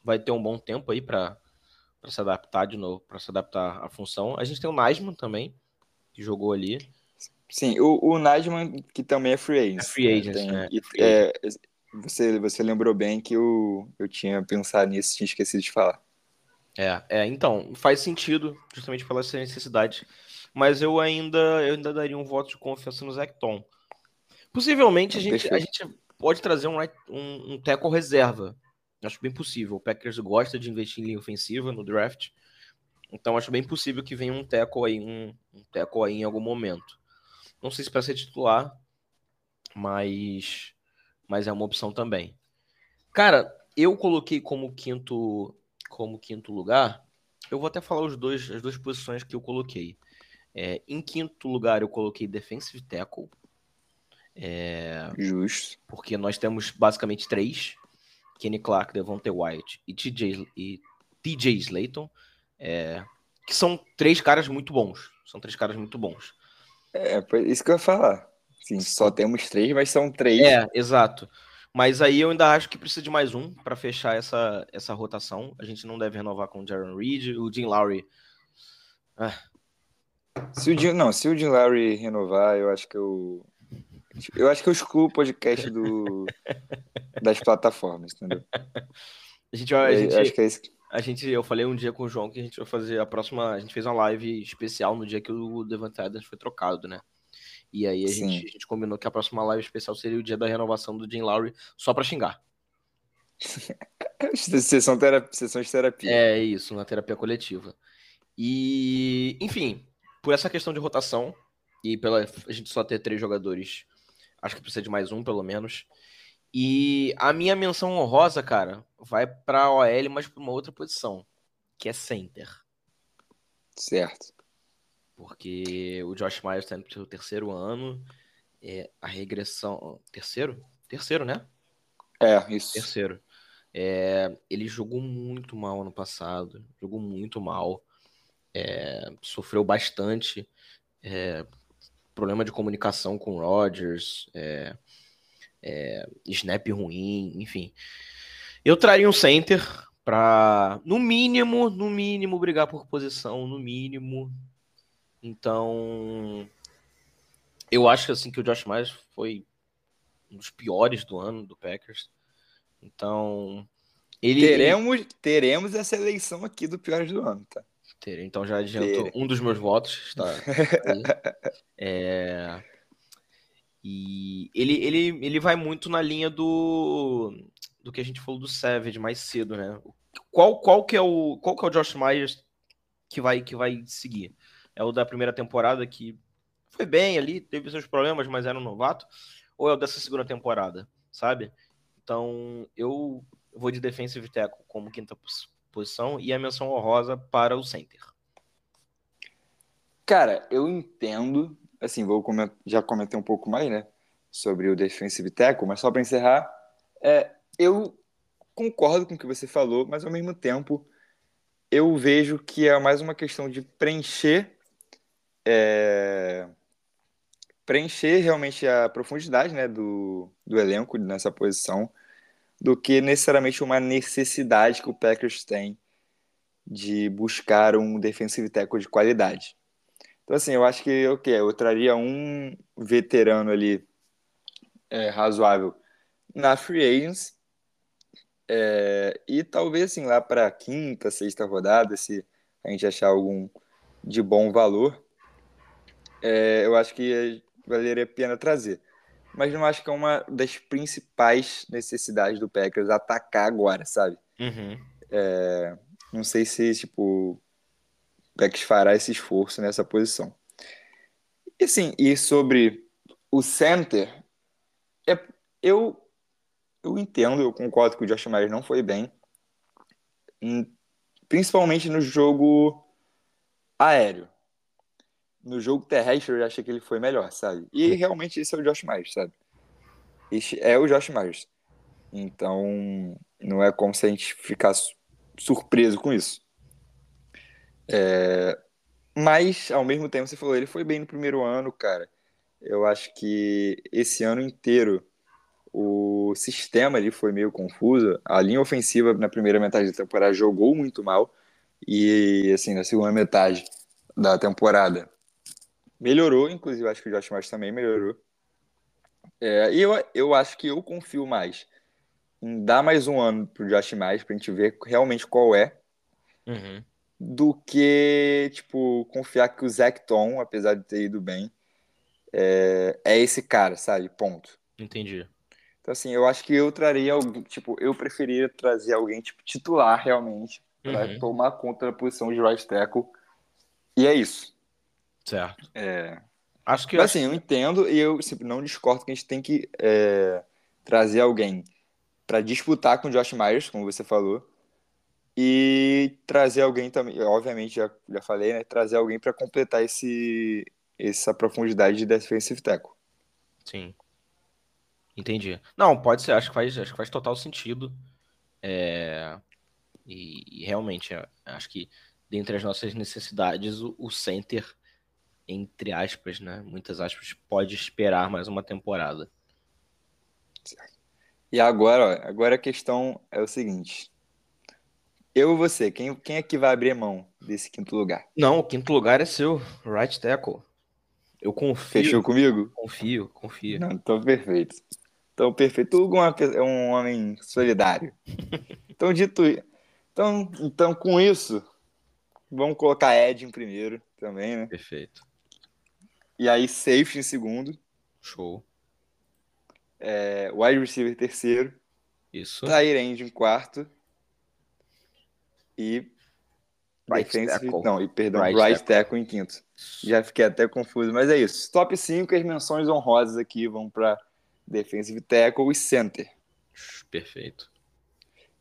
vai ter um bom tempo aí para se adaptar de novo, para se adaptar à função. A gente tem o Najman também, que jogou ali. Sim, o, o Najman, que também é free agent. É free agent, né? Tem, e, free é, agent. Você, você lembrou bem que eu, eu tinha pensado nisso, tinha esquecido de falar. É, é, então, faz sentido, justamente pela essa necessidade. Mas eu ainda, eu ainda daria um voto de confiança no Zecton. Possivelmente a gente, a gente pode trazer um, um, um tackle reserva. Acho bem possível. O Packers gosta de investir em linha ofensiva no draft. Então acho bem possível que venha um tackle aí, um, um tackle aí em algum momento. Não sei se para ser titular, mas mas é uma opção também. Cara, eu coloquei como quinto como quinto lugar. Eu vou até falar os dois, as duas posições que eu coloquei. É, em quinto lugar, eu coloquei defensive tackle. É, Justo. Porque nós temos basicamente três: Kenny Clark, Devontae White e TJ, e TJ Slayton. É, que são três caras muito bons. São três caras muito bons. É, isso que eu ia falar. Sim, só temos três, mas são três. É, exato. Mas aí eu ainda acho que precisa de mais um para fechar essa, essa rotação. A gente não deve renovar com o Jaron Reed. O Jim Lowry. Ah. Se o Jim, não, se o Jim Lowry renovar, eu acho que eu. Eu acho que eu excluo o podcast do, das plataformas, entendeu? A gente, a, gente, acho que é isso. A gente, eu falei um dia com o João que a gente vai fazer a próxima. A gente fez uma live especial no dia que o Devante Adams foi trocado, né? E aí a gente, a gente, combinou que a próxima live especial seria o dia da renovação do Jim Lowry só para xingar. [LAUGHS] sessão, terapia, sessão de terapia. É isso, na terapia coletiva. E, enfim, por essa questão de rotação e pela a gente só ter três jogadores, acho que precisa de mais um pelo menos. E a minha menção honrosa, cara, vai para OL, mas para uma outra posição, que é center. Certo porque o Josh Myers está indo para o terceiro ano. É, a regressão. Terceiro? Terceiro, né? É, isso. Terceiro. É, ele jogou muito mal ano passado. Jogou muito mal. É, sofreu bastante. É, problema de comunicação com o Rodgers. É, é, snap ruim, enfim. Eu traria um center para, no mínimo, no mínimo, brigar por posição, no mínimo, então, eu acho assim que o Josh Myers foi um dos piores do ano do Packers. Então, ele teremos teremos essa eleição aqui do piores do ano, tá? Então já adiantou um dos meus votos, está. [LAUGHS] é... E ele, ele, ele vai muito na linha do do que a gente falou do Savage mais cedo, né? Qual, qual que é o qual que é o Josh Myers que vai que vai seguir? é o da primeira temporada que foi bem ali, teve seus problemas, mas era um novato. ou é o dessa segunda temporada, sabe? Então, eu vou de defensive tackle como quinta posição e a menção honrosa para o center. Cara, eu entendo, assim, vou comentar, já comentei um pouco mais, né, sobre o defensive tackle, mas só para encerrar, é, eu concordo com o que você falou, mas ao mesmo tempo eu vejo que é mais uma questão de preencher é, preencher realmente a profundidade né, do, do elenco nessa posição do que necessariamente uma necessidade que o Packers tem de buscar um defensive tackle de qualidade. Então, assim, eu acho que okay, eu traria um veterano ali é, razoável na Free Agents é, e talvez, assim, lá para a quinta, sexta rodada, se a gente achar algum de bom valor, é, eu acho que valeria a pena trazer mas não acho que é uma das principais necessidades do Packers atacar agora, sabe? Uhum. É, não sei se, tipo, o Packers fará esse esforço nessa posição. E assim, e sobre o center, é, eu, eu entendo, eu concordo que o Josh Myers não foi bem, principalmente no jogo aéreo no jogo terrestre eu achei que ele foi melhor, sabe? E realmente esse é o Josh Myers, sabe? Esse é o Josh Myers. Então, não é como se a gente ficasse surpreso com isso. É... Mas, ao mesmo tempo, você falou, ele foi bem no primeiro ano, cara. Eu acho que esse ano inteiro o sistema ali foi meio confuso. A linha ofensiva na primeira metade da temporada jogou muito mal. E, assim, na segunda metade da temporada Melhorou, inclusive acho que o Josh Myers também melhorou. É, e eu, eu acho que eu confio mais em dar mais um ano pro Josh Myers pra gente ver realmente qual é, uhum. do que, tipo, confiar que o Zach Tom, apesar de ter ido bem, é, é esse cara, sabe? Ponto. Entendi. Então, assim, eu acho que eu traria alguém, tipo, eu preferia trazer alguém, tipo, titular realmente, para uhum. tomar conta da posição de right tackle. E é isso. Certo. É. Acho que. Mas, assim, eu entendo e eu assim, não discordo que a gente tem que é, trazer alguém para disputar com o Josh Myers, como você falou, e trazer alguém também, obviamente, já, já falei, né? Trazer alguém para completar esse, essa profundidade de defensive tackle. Sim. Entendi. Não, pode ser, acho que faz, acho que faz total sentido. É... E, e realmente, acho que dentre as nossas necessidades, o, o center entre aspas, né? Muitas aspas, pode esperar mais uma temporada. E agora, ó, agora a questão é o seguinte. Eu e você, quem, quem é que vai abrir mão desse quinto lugar? Não, o quinto lugar é seu, right tackle. Eu confio. Fechou comigo? Confio, confio. Não, então perfeito. Então perfeito. Hugo é um homem solidário. [LAUGHS] então, dito então, então, com isso, vamos colocar Ed em primeiro também, né? Perfeito. E aí, safety em segundo. Show. É, wide receiver terceiro. Isso. Tyrande em quarto. E. Defensive, tackle. Não, e perdão, Right right, tackle. tackle. em quinto. Já fiquei até confuso, mas é isso. Top 5, as menções honrosas aqui vão para defensive tackle e center. Perfeito.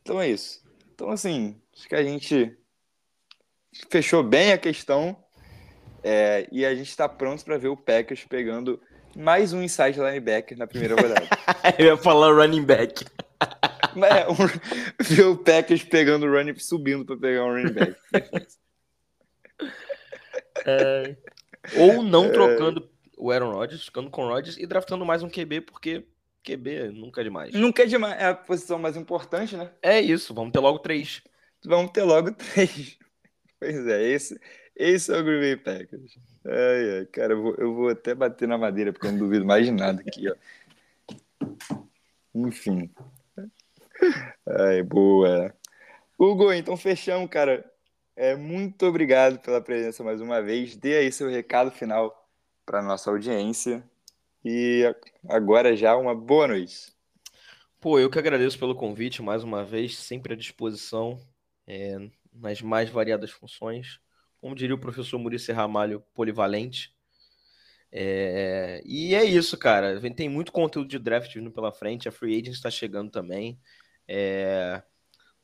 Então é isso. Então, assim, acho que a gente fechou bem a questão é, e a gente está pronto para ver o Packers pegando mais um inside linebacker na primeira rodada. [LAUGHS] Eu ia falar running back. É, um, ver o Packers pegando o running, subindo para pegar um running back. É... Ou não trocando o Aaron Rodgers, ficando com o Rodgers e draftando mais um QB, porque QB nunca é demais. Nunca é demais. É a posição mais importante, né? É isso, vamos ter logo três. Vamos ter logo três. Pois é, esse, esse é o Green Bay Packers. Ai, ai, cara, eu vou, eu vou até bater na madeira, porque eu não duvido mais de nada aqui, ó. Enfim. Ai, boa. Hugo, então fechamos, cara. É, muito obrigado pela presença mais uma vez. Dê aí seu recado final para nossa audiência. E agora já uma boa noite. Pô, eu que agradeço pelo convite mais uma vez, sempre à disposição é, nas mais variadas funções como diria o professor Murici Ramalho, polivalente. É, e é isso, cara. Tem muito conteúdo de draft vindo pela frente. A Free Agent está chegando também. É,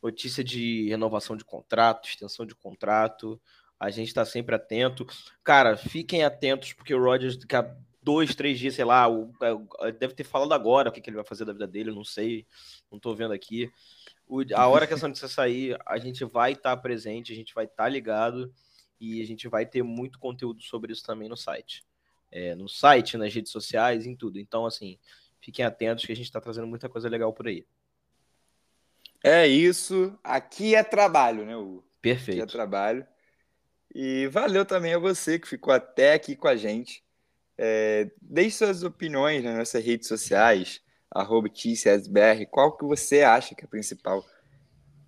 notícia de renovação de contrato, extensão de contrato. A gente está sempre atento. Cara, fiquem atentos, porque o Rodgers, daqui a dois, três dias, sei lá, o, deve ter falado agora o que, ele vai fazer da vida dele, não sei, não estou vendo aqui. A hora que essa notícia sair, a gente vai estar tá presente, a gente vai estar tá ligado e a gente vai ter muito conteúdo sobre isso também no site é, no site, nas redes sociais, em tudo. Então, assim, fiquem atentos que a gente está trazendo muita coisa legal por aí. É isso. Aqui é trabalho, né, Hugo? Perfeito. Aqui é trabalho. E valeu também a você que ficou até aqui com a gente. É, deixe suas opiniões nas nossas redes sociais, arroba TCSBR. Qual que você acha que é a principal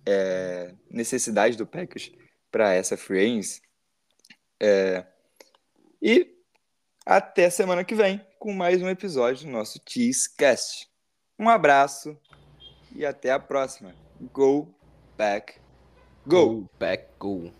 é, necessidade do Packers para essa free É, e até semana que vem com mais um episódio do nosso Cheesecast. Um abraço e até a próxima. Go back, go. Go back, go.